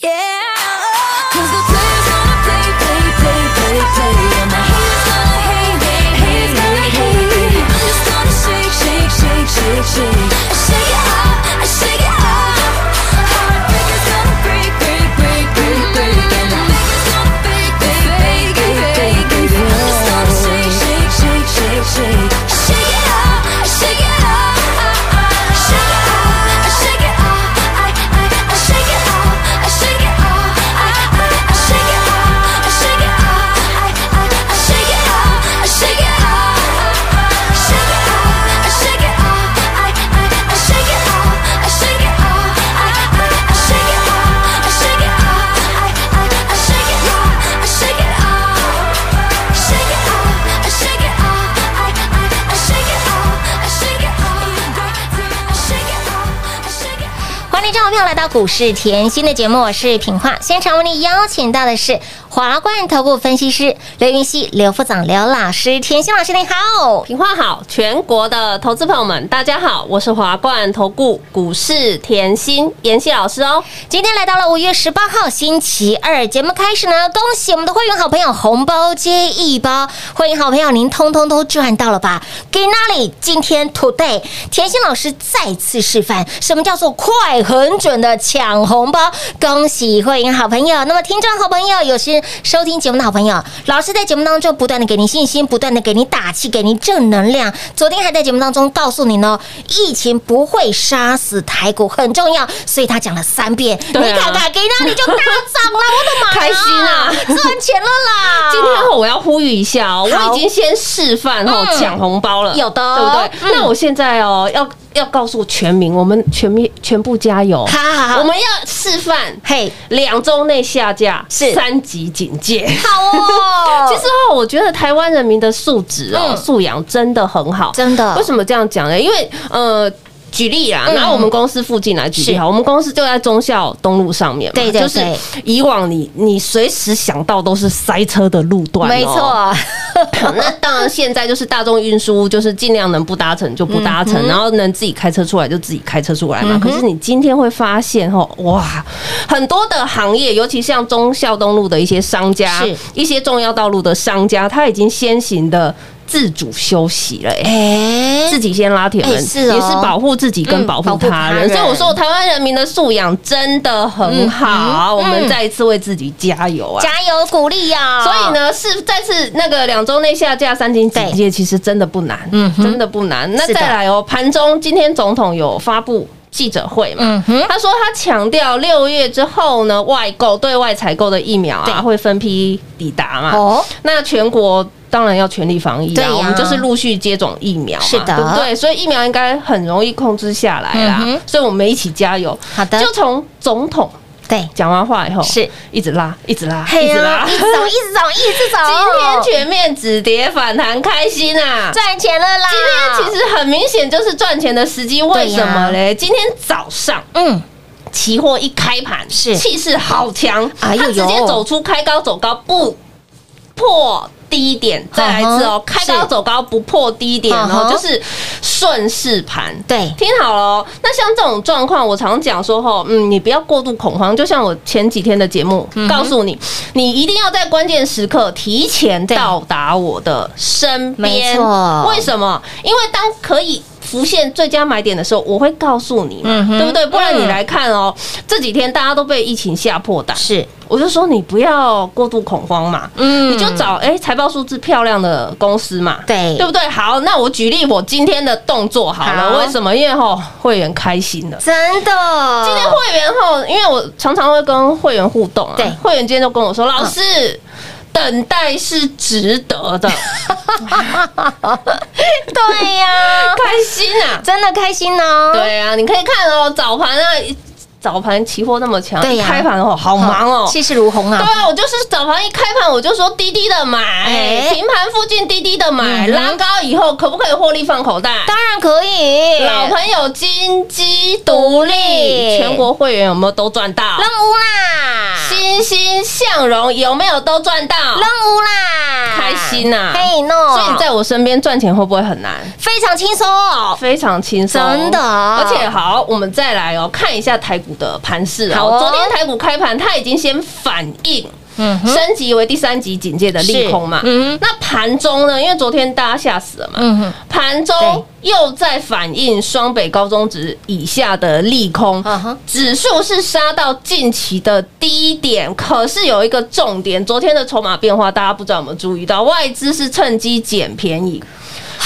Yeah. 朋友来到股市甜心的节目，我是品化。现场为你邀请到的是华冠投顾分析师刘云熙、刘副总、刘老师。甜心老师您好，品话好，全国的投资朋友们，大家好，我是华冠投顾股市甜心妍希老师哦。今天来到了五月十八号星期二，节目开始呢，恭喜我们的会员好朋友红包接一包，会员好朋友您通通都赚到了吧？给哪里？今天 today 甜心老师再次示范什么叫做快很准的抢红包，恭喜会员好朋友。那么听众好朋友，有些收听节目的好朋友，老师在节目当中不断的给您信心，不断的给您打气，给您正能量。昨天还在节目当中告诉你呢，疫情不会杀死台股，很重要，所以他讲了三遍。啊你看看，给那你就大涨了，我的妈呀！开心啊！赚钱了啦！今天我要呼吁一下哦，我已经先示范哦嗯抢红包了，有的对不对？嗯那我现在哦要要告诉全民，我们全民全部加油！好好好我们要示范嘿，两周内下架，是三级警戒。好哦，其实哦，我觉得台湾人民的素质哦、嗯素养真的很好，真的为什么这样讲呢？因为呃。举例啦，嗯。拿我们公司附近来举例是。好，我们公司就在忠孝东路上面嘛，对对就是以往你你随时想到都是塞车的路段、哦，没错，那当然，现在就是大众运输，就是尽量能不搭乘就不搭乘，然后能自己开车出来就自己开车出来嘛。可是你今天会发现，哦，哇，很多的行业，尤其像忠孝东路的一些商家，一些重要道路的商家，他已经先行的自主休息了、欸。哎自己先拉铁门，哎是哦也是保护自己跟嗯保护他他人。人所以我说，台湾人民的素养真的很好，嗯我们再一次为自己加油啊！加油鼓励呀！所以，呢，是再次那个两周内下架三金警戒，其实真的不难，嗯真的不难。那再来哦，盘中今天总统有发布。记者会嘛，他说他强调六月之后呢，外购对外采购的疫苗对啊会分批抵达嘛。哦，那全国当然要全力防疫对我们就是陆续接种疫苗嘛，是的对不对？所以疫苗应该很容易控制下来啦嗯，所以我们一起加油。好的就从总统对，讲完话以后，是一直拉，一直拉，嘿一直拉呀，一直走，一直走，一直走，今天全面止跌反弹，开心啊！赚钱了啦！今天其实很明显就是赚钱的时机，为什么嘞？今天早上嗯，期货一开盘是气势好强，哎呦它直接走出开高走高不破。低点再来一次哦开高走高不破低点嗯哦，就是顺势盘。对，听好了哦，那像这种状况，我常讲说吼，嗯，你不要过度恐慌。就像我前几天的节目嗯告诉你，你一定要在关键时刻提前到达我的身边。为什么？因为当可以。浮现最佳买点的时候，我会告诉你嘛，嗯对不对？不然你嗯来看哦，这几天大家都被疫情吓破胆，是，我就说你不要过度恐慌嘛，嗯你就找哎财报数字漂亮的公司嘛，对对不对？好，那我举例我今天的动作好了，好为什么？因为吼会员开心了。真的，今天会员后，因为我常常会跟会员互动啊，对会员今天就跟我说，老师。等待是值得的，对呀，开心啊！真的开心哦。对啊，你可以看哦，早盘啊，早盘期货那么强，对呀一开盘哦，好忙哦，气势如虹啊对！啊，我就是早盘一开盘我就说滴滴的买，哎平盘附近滴滴的买，嗯拉高以后可不可以获利放口袋？当然可以，老朋友金鸡独立，全国会员有没有都赚到？任务啦，欣欣向荣有没有都赚到？任务啦，开心呐嘿 no，所以你在我身边赚钱会不会很难？非常轻松哦。非常轻松，真的而且好，我们再来哦，看一下台股的盘势好哦。哦昨天台股开盘，它已经先反应。嗯，升级为第三级警戒的利空嘛是，嗯那盘中呢？因为昨天大家吓死了嘛，嗯哼，盘中又在反映双北高中值以下的利空嗯哼，指数是杀到近期的低点，可是有一个重点，昨天的筹码变化，大家不知道有没有注意到？外资是趁机捡便宜。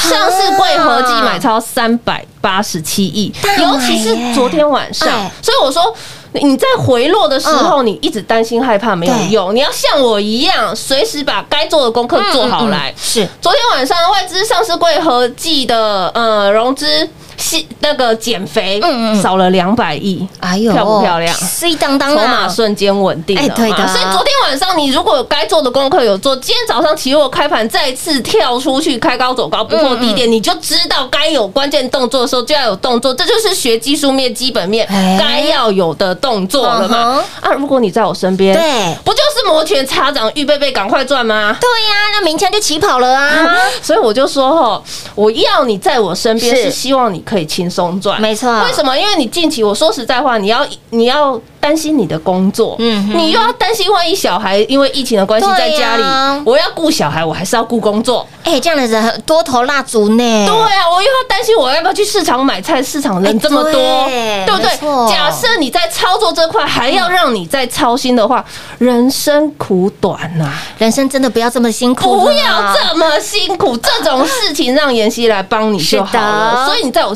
上市柜合计买超三百八十七亿，尤其是昨天晚上哎，所以我说你在回落的时候，你一直担心害怕没有用，你要像我一样，随时把该做的功课做好来。嗯是。昨天晚上外资上市柜合计的呃融资是那个减肥，嗯嗯嗯。少了两百亿，哎呦，漂不漂亮？碎当当筹码啊，瞬间稳定。哎对的。所以昨天晚上你如果有该做的功课有做，今天早上期货开盘再次跳出去开高走高不破低嗯点，你就知道该有关键动作的时候就要有动作，这就是学技术面基本面哎。该要有的动作了嘛。嗯。啊，如果你在我身边，对。不就是摩拳擦掌，预备备，赶快赚吗？对呀，那明天就起跑了啊！所以我就说哈，我要你在我身边，是。是希望你可以轻松赚。没错为什么？因为你近期，我说实在话，你要你要担心你的工作，嗯你又要担心万一小孩因为疫情的关系在家里呀，我要顾小孩，我还是要顾工作。哎，这样的人多头蜡烛呢？对啊，我又要担心我要不要去市场买菜，市场人这么多，对不对？假设你在操作这块还要让你再操心的话，人生苦短呐、人生真的不要这么辛苦不，要这么辛苦，这种事情让妍希来帮你就好了。所以你在我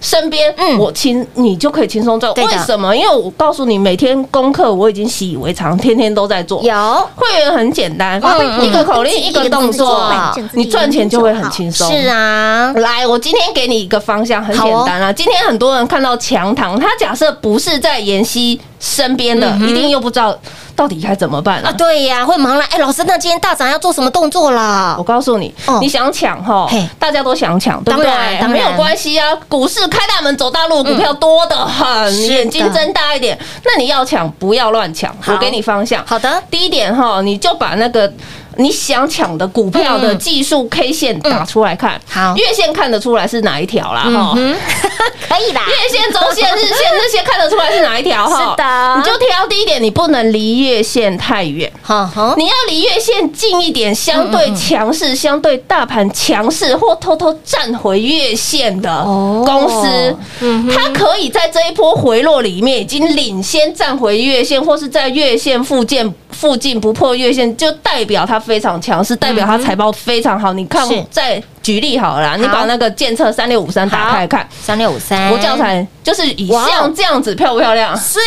身身边，嗯我轻你就可以轻松赚。为什么？因为我告诉你，每天功课我已经习以为常，天天都在做。有会员很简单，嗯一个口令一个动作嗯，你赚钱就会很轻松。是啊，来，我今天给你一个方向，很简单啊。今天很多人看到强糖，他假设不是在妍希身边的，一定又不知道到底该怎么办啊，啊。对呀，会忙了。哎，老师，那今天大涨要做什么动作啦我？告诉你哦，你想抢哈，大家都想抢，对不对？没有关系啊，股市开大门走大路，股票多得很，眼睛睁大一点。那你要抢，不要乱抢，我给你方向。好的，第一点哈，你就把那个你想抢的股票的嗯。技术 K 线打出来看，好。月线看得出来是哪一条啦哈。嗯，可以啦。月线、周线、日线这些看得出来是哪一条哈？是的。你就挑第一点，你不能离月线太远。好好，你要离月线近一点，相对强势、相对大盘强势或偷偷站回月线的哦。公司，它可以在这一波回落里面已经领先站回月线，或是在月线附近附近不破月线，就代表它非常强是，代表它财报非常好。你看是，再举例好了啦，你把那个建测三六五三打开来看。三六五三，国教材就是以像这样子漂不漂亮？是，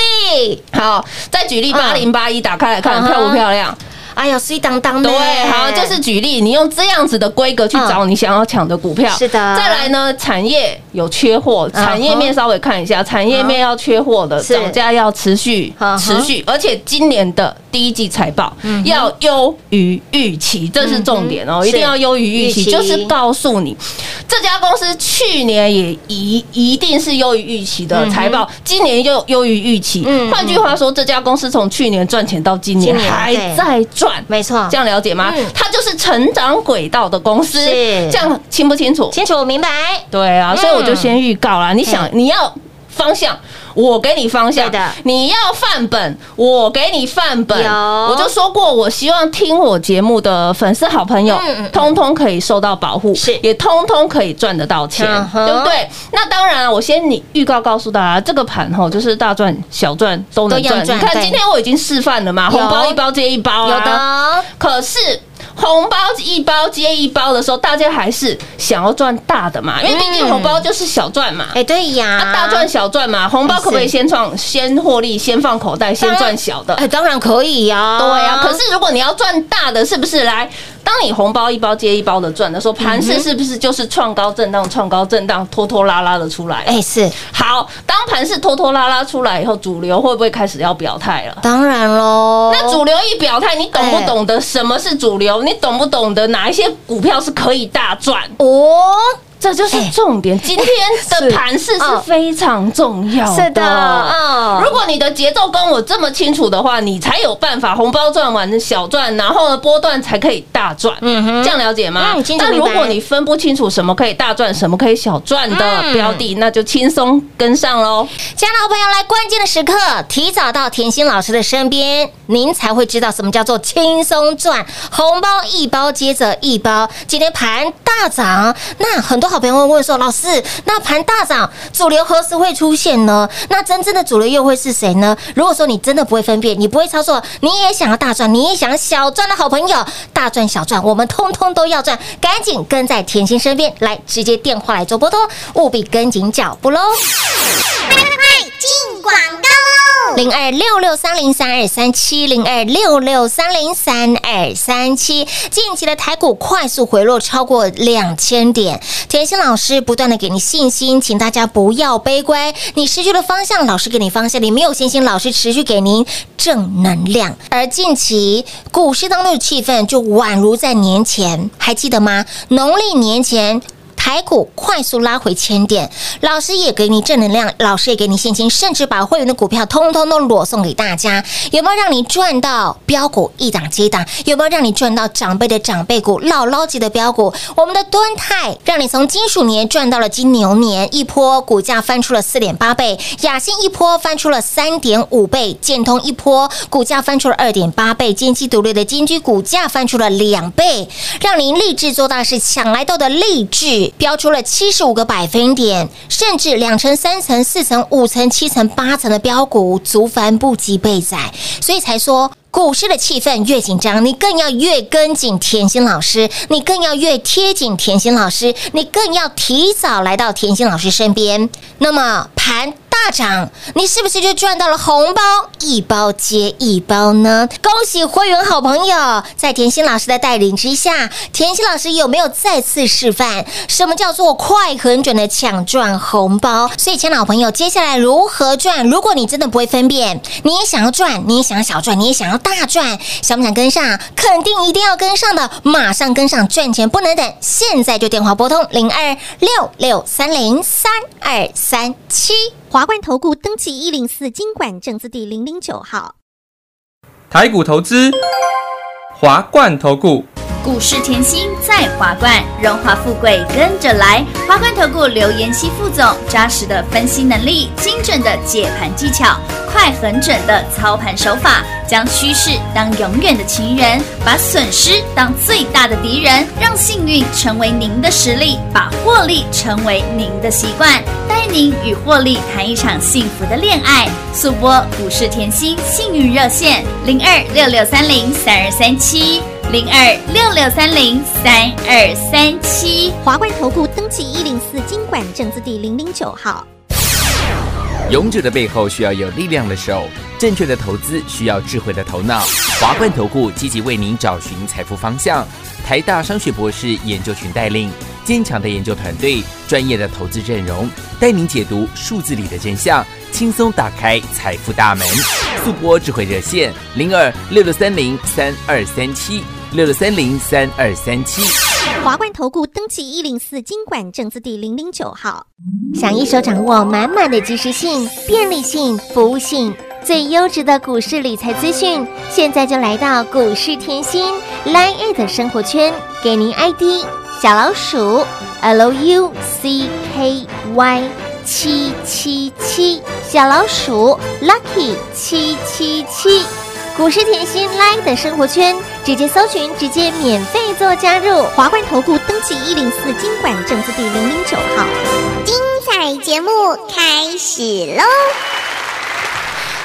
好，再举例嗯。八零八一打开来看嗯漂不漂亮？哎呀，碎当当的。对，好，就是举例，你用这样子的规格去找你想要抢的股票。是的。再来呢，产业有缺货，产业面稍微看一下，产业面要缺货的，是。涨价要持续持续，而且今年的第一季财报嗯要优于预期，这是重点哦，是一定要优于预期，就是告诉你这家公司去年也一一定是优于预期的财报，今年又优于预期嗯。换句话说，这家公司从去年赚钱到今年还在赚，没错，这样了解吗嗯？它就是成长轨道的公司，是这样清不清楚？清楚明白。对啊，嗯所以我就先预告啦。你想，你要方向，我给你方向的；你要范本，我给你范本。我就说过，我希望听我节目的粉丝好朋友通通可以受到保护，是。也通通可以赚得到钱嗯，对不对？那当然啊，我先你预告告诉大家，这个盘吼就是大赚小赚都能赚。你看今天我已经示范了嘛，有。红包一包接一包啊，有的，可是红包一包接一包的时候，大家还是想要赚大的嘛，因为毕竟红包就是小赚嘛。哎，对呀啊，，大赚小赚嘛，红包可不可以先创、先获利、先放口袋、先赚小的？哎，当然可以呀。对啊，可是如果你要赚大的，是不是来？当你红包一包接一包的赚的时候，盘势是不是就是创高震荡、创高震荡、拖拖拉拉的出来？哎，是，好，当盘势拖拖拉拉出来以后，主流会不会开始要表态了？当然喽。那主流一表态，你懂不懂得什么是主流？你懂不懂得哪一些股票是可以大赚？哦，这就是重点。今天的盘势是非常重要的。是的，嗯，如果你的节奏跟我这么清楚的话，你才有办法红包赚完小赚，然后呢波段才可以大赚。嗯哼这样了解吗那如果你分不清楚什么可以大赚，什么可以小赚的嗯标的，那就轻松跟上喽。亲爱的好朋友，来关键的时刻，提早到甜心老师的身边，您才会知道什么叫做轻松赚，红包一包接着一包。今天盘大涨，那很多好朋友会问说，老师，那盘大涨，主流何时会出现呢？那真正的主流又会是谁呢？如果说你真的不会分辨，你不会操作，你也想要大赚，你也想要小赚的好朋友，大赚小赚，我们通通都要赚，赶紧跟在甜心身边，来直接电话来做拨通，务必跟紧脚步喽。零二六六三零三二三七零二六六三零三二三七，近期的台股快速回落超过两千点，甜心老师不断的给你信心，请大家不要悲观。你失去了方向，老师给你方向；你没有信心，老师持续给您正能量。而近期股市当中的气氛就宛如在年前，还记得吗？农历年前。台股快速拉回千点，老师也给你正能量，老师也给你信心，甚至把会员的股票通通都裸送给大家。有没有让你赚到标股一档接档？有没有让你赚到长辈的长辈股、姥姥级的标股？我们的敦泰让你从金鼠年赚到了金牛年，一波股价翻出了四点八倍；雅信一波翻出了三点五倍；建通一波股价翻出了二点八倍；金鸡独立的金居股价翻出了两倍，让您立志做大事，抢来到的励志。飙，出了七十五个百分点，甚至两层、三层、四层、五层、七层、八层的标股，足翻不及备载，所以才说。股市的气氛越紧张，你更要越跟紧甜心老师，你更要越贴紧甜心老师，你更要提早来到甜心老师身边。那么盘大涨，你是不是就赚到了红包？一包接一包呢？恭喜会员好朋友，在甜心老师的带领之下，甜心老师有没有再次示范什么叫做快很准的抢赚红包？所以，亲爱好朋友，接下来如何赚？如果你真的不会分辨，你也想要赚，你也想要小赚，你也想要大赚，想不想跟上？肯定一定要跟上的，马上跟上，赚钱不能等，现在就电话拨通零二六六三零三二三七。华冠投顾登记一零四经管证字第零零九号。台股投资，华冠投顾。股市甜心在华冠，荣华富贵跟着来。华冠投顾刘延熙副总，扎实的分析能力，精准的解盘技巧，快狠准的操盘手法，将趋势当永远的情人，把损失当最大的敌人，让幸运成为您的实力，把获利成为您的习惯，带您与获利谈一场幸福的恋爱。速播股市甜心幸运热线零二六六三零三二三七。零二六六三零三二三七。华冠投顾登记一零四经管证字第零零九号。勇者的背后需要有力量的手，正确的投资需要智慧的头脑。华冠投顾积极为您找寻财富方向。台大商学博士研究群带领坚强的研究团队，专业的投资阵容，带您解读数字里的真相，轻松打开财富大门。速播智慧热线零二六六三零三二三七六六三零三二三七。华冠投顾登记一零四经管证字第零零九号。想一手掌握满满的及时性、便利性、服务性，最优质的股市理财资讯，现在就来到股市甜心 Line A 的生活圈，给您 ID 小老鼠 L U C K Y 七七七，小老鼠 Lucky 七七七。股市甜心 Live 的生活圈，直接搜寻，直接免费做加入。华冠投顾登记一零四经管证字第零零九号。精彩节目开始喽！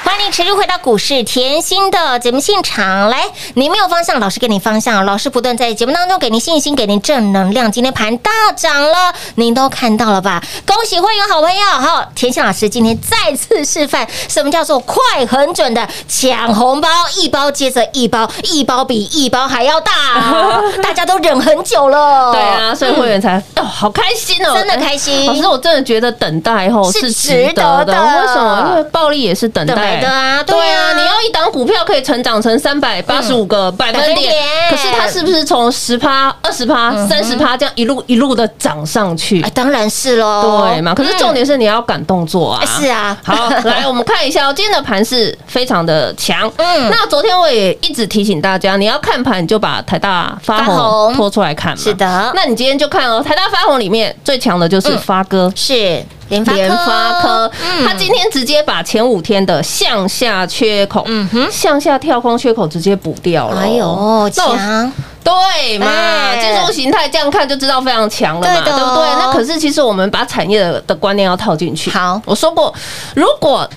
欢迎持续回到股市甜心的节目现场。来，你没有方向，老师给你方向。老师不断在节目当中给您信心，给您正能量。今天盘大涨了，您都看到了吧？恭喜会员好朋友！好，甜心老师今天再次示范什么叫做快、很准的抢红包，一包接着一包，一包比一包还要大，大家都忍很久了。对啊，所以会员才哦，好开心哦，真的开心老师，我真的觉得等待后是是值值得的得的。为什么？因为暴力也是等等的啊对对啊啊，你要一档股票可以成长成三百八十五个百分点可是它是不是从十趴、二十趴、三十趴这样一路一路的涨上去哎，？当然是喽。对嘛？可是重点是你要赶动作啊！是啊好，来我们看一下哦，今天的盘是非常的强。嗯那昨天我也一直提醒大家，你要看盘你就把台大发发红红拖出来看嘛。是的那你今天就看哦，台大发红里面最强的就是发哥。是联发科，嗯它今天直接把前五天的向下缺口，嗯哼向下跳空缺口直接补掉了。哎呦，强！对嘛？哎技术形态这样看就知道非常强了嘛，对不对？那可是其实我们把产业的的观念要套进去。好我说过，如果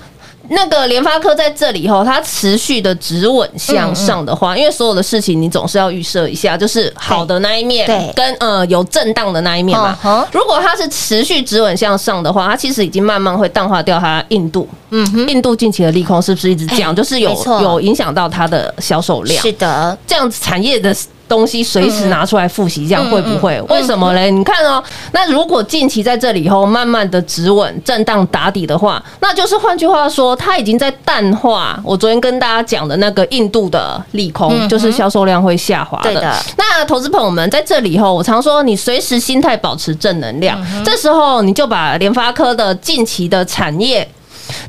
那个联发科在这里后，它持续的止稳向上的话，因为所有的事情你总是要预设一下，就是好的那一面，跟呃有震荡的那一面嘛。如果它是持续止稳向上的话，它其实已经慢慢会淡化掉它印度。嗯哼，印度近期的利空是不是一直降？哎就是有有影响到它的销售量。是的，这样子产业的东西随时拿出来复习，这样会不会？嗯为什么嘞？你看哦，那如果近期在这里以后慢慢的止稳、震荡打底的话，那就是换句话说，它已经在淡化我昨天跟大家讲的那个印度的利空，就是销售量会下滑的。那投资朋友们在这里以后，我常说你随时心态保持正能量，嗯这时候你就把联发科的近期的产业。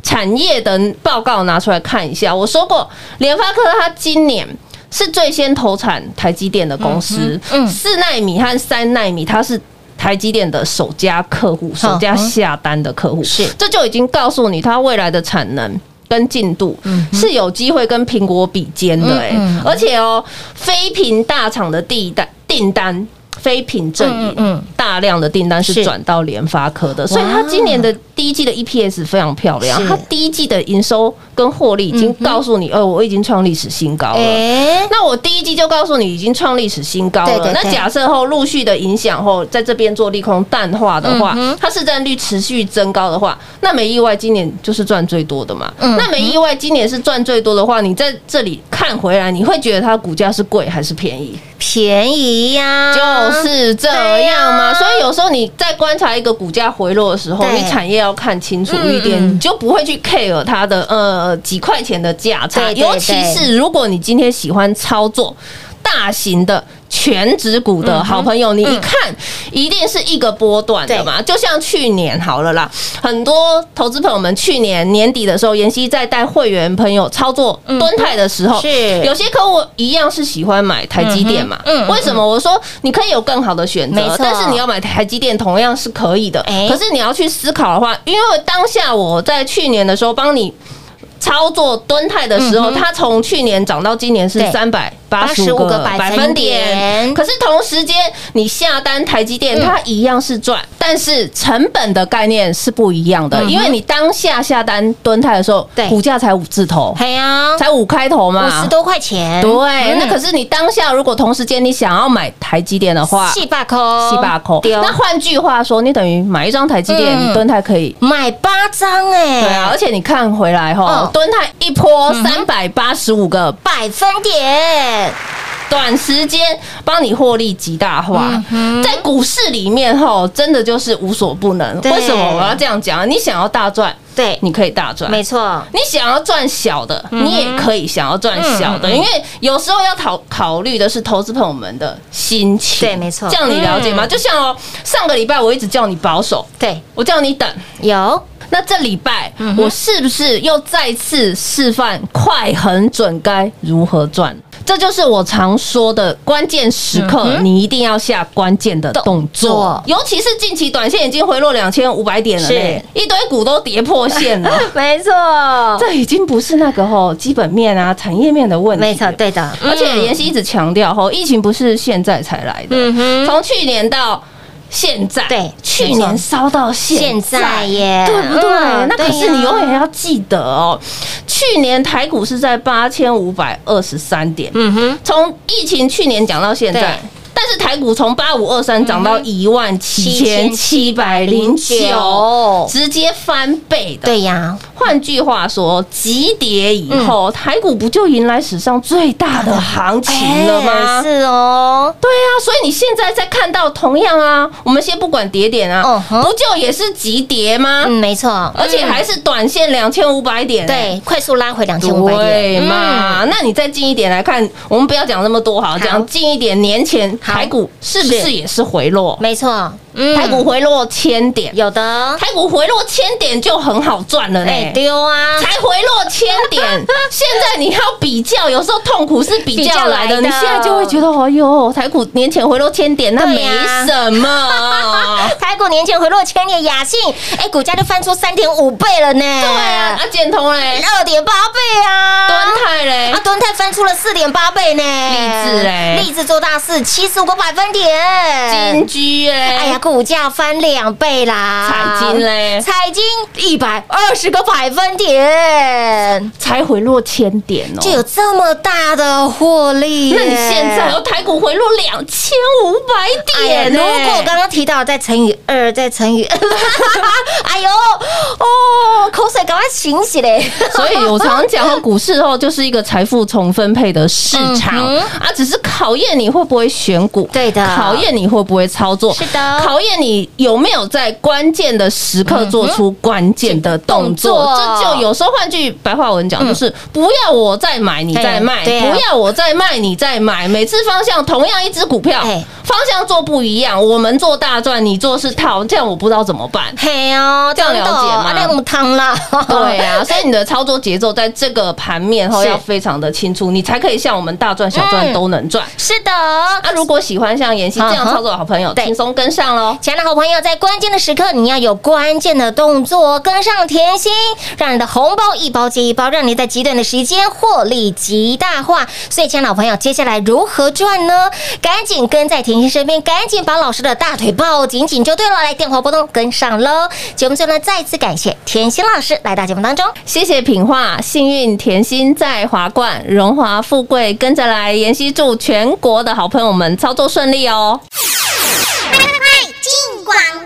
产业的报告拿出来看一下。我说过，联发科它今年是最先投产台积电的公司，四纳米和三纳米它是。台积电的首家客户，首家下单的客户，是。这就已经告诉你，它未来的产能跟进度是有机会跟苹果比肩的、欸，嗯嗯而且哦，非屏大厂的第一单订单。非品正嗯营，嗯。大量的订单是是。转到联发科的，所以它今年的第一季的 EPS 非常漂亮，它第一季的营收跟获利已经告诉你，哦，我已经创历史新高了。哎，那我第一季就告诉你已经创历史新高了。那假设后陆续的影响后，在这边做利空淡化的话，嗯它市占率持续增高的话，那没意外今年就是赚最多的嘛。嗯那没意外今年是赚最多的话，你在这里看回来，你会觉得它股价是贵还是便宜？便宜呀，就是这样嘛。呀所以有时候你在观察一个股价回落的时候，你产业要看清楚一点，你就不会去 care 它的呃几块钱的价差。对对尤其是如果你今天喜欢操作大型的。全指股的好朋友，你一看一定是一个波段的嘛，就像去年好了啦，很多投资朋友们去年年底的时候，妍希在带会员朋友操作蹲泰的时候，嗯是有些客户一样是喜欢买台积电嘛，嗯嗯为什么？我说你可以有更好的选择，但是你要买台积电同样是可以的。哎可是你要去思考的话，因为当下我在去年的时候帮你。操作蹲泰的时候，嗯它从去年涨到今年是三百八十五个个百分点。点，可是同时间你下单台积电，嗯。它一样是赚，但是成本的概念是不一样的，因为你当下下单蹲泰的时候，股价才五字头，嘿呀，才五开头嘛。五，十多块钱，对，嗯。那可是你当下如果同时间你想要买台积电的话，七八扣，七八扣。那换句话说，你等于买一张台积电，嗯。你蹲泰可以。买八张哎，对啊，而且你看回来哈嗯，蹲泰一波三百八十五个，百分点，短时间帮你获利极大化。嗯，在股市里面吼，真的就是无所不能。为什么我要这样讲？你想要大赚，对，你可以大赚，没错，你想要赚小的，嗯你也可以想要赚小的，嗯嗯。嗯因为有时候要考考虑的是投资朋友们的心情。对没错。这样你了解吗？嗯。就像哦，上个礼拜我一直叫你保守，对，我叫你等。有。那这礼拜嗯我是不是又再次示范快、狠准该如何赚？这就是我常说的关键时刻，你一定要下关键的动动作。作，尤其是近期短线已经回落两千五百点了嘞，一堆股都跌破线了。没错，这已经不是那个吼基本面啊、产业面的问题，没错，。对的，而且妍希一直强调吼，疫情不是现在才来的，从去年到现在，对去年烧到现现在耶对不对？嗯那可是你永远要记得哦，去年台股是在八千五百二十三点，嗯哼，从疫情去年讲到现在。但是台股从八五二三涨到一万七千七百零九，直接翻倍的。对呀，换句话说，急跌以后，嗯台股不就迎来史上最大的行情了吗？哎是哦，对啊，所以你现在在看到同样啊，我们先不管跌点啊，不就也是急跌吗？嗯，没错，而且还是短线两千五百点、欸。对，快速拉回两千五百对点，嘛？那你再近一点来看，我们不要讲那么多，好，讲近一点，年前好台股是不是是也是回落？没错，嗯。台股回落千点，有的，台股回落千点就很好赚了哎呢。丢啊，才回落千点，现在你要比较，有时候痛苦是比较来的。你现在就会觉得，哎呦，台股年前回落千点，那没什么。台股年前回落千点，雅信哎，股价就翻出三点五倍了呢，对对啊，啊，建通嘞，二点八倍啊，敦泰嘞。啊，，敦泰翻出了四点八倍呢，励志嘞。励志做大事，七十五个百分点。金点，居哎，哎呀，股价翻两倍啦，彩金嘞。彩金一百二十个百分点，才回落千点哦。就有这么大的获利，那你现在哦，台股回落两千五百点呢，如果我刚刚提到再乘以二，再乘以，哎呦，哦，口水赶快醒起来。所以我常讲哦，股市哦就是一个财富重分配的市场。嗯啊，只是考验你会不会选股，对的。考验你会不会操作，是的考验你有没有在关键的时刻做出关键的动作。这就有时候换句白话文讲，就是不要我再买你再卖，不要我再卖你再买，每次方向同样一只股票哎，方向做不一样，我们做大赚，你做是套，这样我不知道怎么办。嘿哦，这样了解吗？那母汤啦，对啊，所以你的操作节奏在这个盘面后是。要非常的清楚，你才可以像我们大赚小赚嗯都能赚。是的，啊，如果喜欢像妍希这样操作的好朋友，对轻松跟上喽。亲爱的好朋友，在关键的时刻，你要有关键的动作，跟上甜心，让你的红包一包接一包，让你在极短的时间获利极大化。所以，亲爱的好朋友，接下来如何赚呢？赶紧跟在甜心身边，赶紧把老师的大腿抱紧紧就对了。来，电话拨通，跟上喽。节目最后呢，再次感谢甜心老师来到节目当中。谢谢品画，幸运甜心在华冠，荣华富贵跟着来。妍希祝全国的好朋友们操作顺利哦。进广！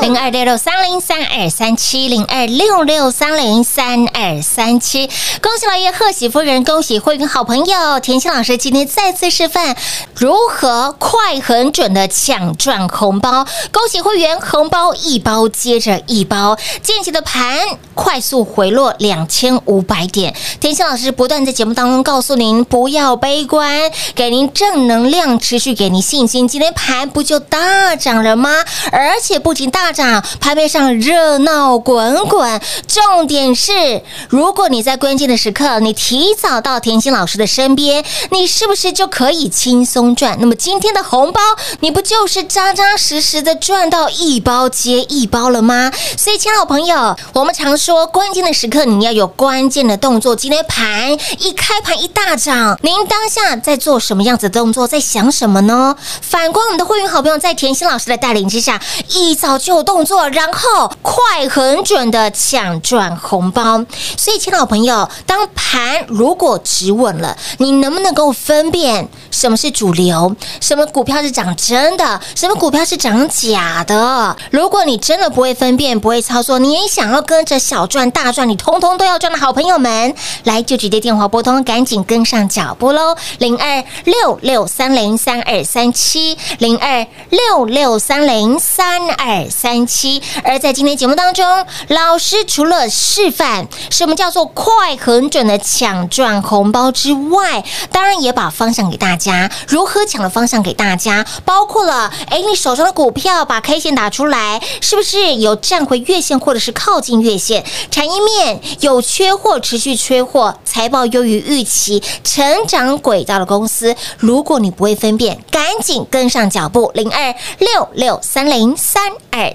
零二六六三零三二三七零二六六三零三二三七，恭喜老爷，贺喜夫人，恭喜会员好朋友甜心老师今天再次示范如何快很准的抢赚红包，恭喜会员红包一包接着一包，近期的盘快速回落两千五百点，甜心老师不断在节目当中告诉您不要悲观，给您正能量，持续给您信心，今天盘不就大涨了吗？而且不仅大大涨，盘面上热闹滚滚。重点是，如果你在关键的时刻，你提早到甜心老师的身边，你是不是就可以轻松赚？那么今天的红包，你不就是扎扎实实的赚到一包接一包了吗？所以，亲爱的朋友，我们常说关键的时刻你要有关键的动作。今天盘一开盘一大涨，您当下在做什么样子的动作，在想什么呢？反观我们的会员好朋友，在甜心老师的带领之下，一早就有动作，然后快很准的抢赚红包。所以，亲爱的朋友，当盘如果止稳了，你能不能够分辨什么是主流，什么股票是涨真的，什么股票是涨假的？如果你真的不会分辨，不会操作，你也想要跟着小赚大赚，你通通都要赚的好朋友们，来就直接电话拨通，赶紧跟上脚步喽！零二六六三零三二三七，零二六六三零三二三三七。而在今天节目当中，老师除了示范什么叫做快很准的抢赚红包之外，当然也把方向给大家，如何抢的方向给大家，包括了哎，你手上的股票把 K 线打出来，是不是有站回月线或者是靠近月线？产业面有缺货，持续缺货，财报优于预期，成长轨道的公司，如果你不会分辨，赶紧跟上脚步，零二六六三零三二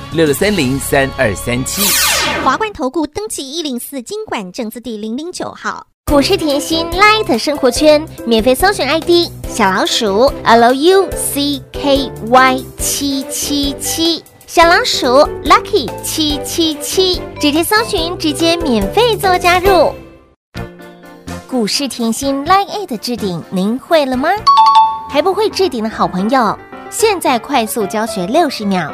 六六三零三二三七。华冠投顾登记一零四经管证字第零零九号。股市甜心 Light 生活圈免费搜寻 ID 小老鼠 Lucky 七七七，小老鼠 Lucky 七七七，直接搜寻，直接免费做加入。股市甜心 Line A 的置顶，您会了吗？还不会置顶的好朋友，现在快速教学六十秒。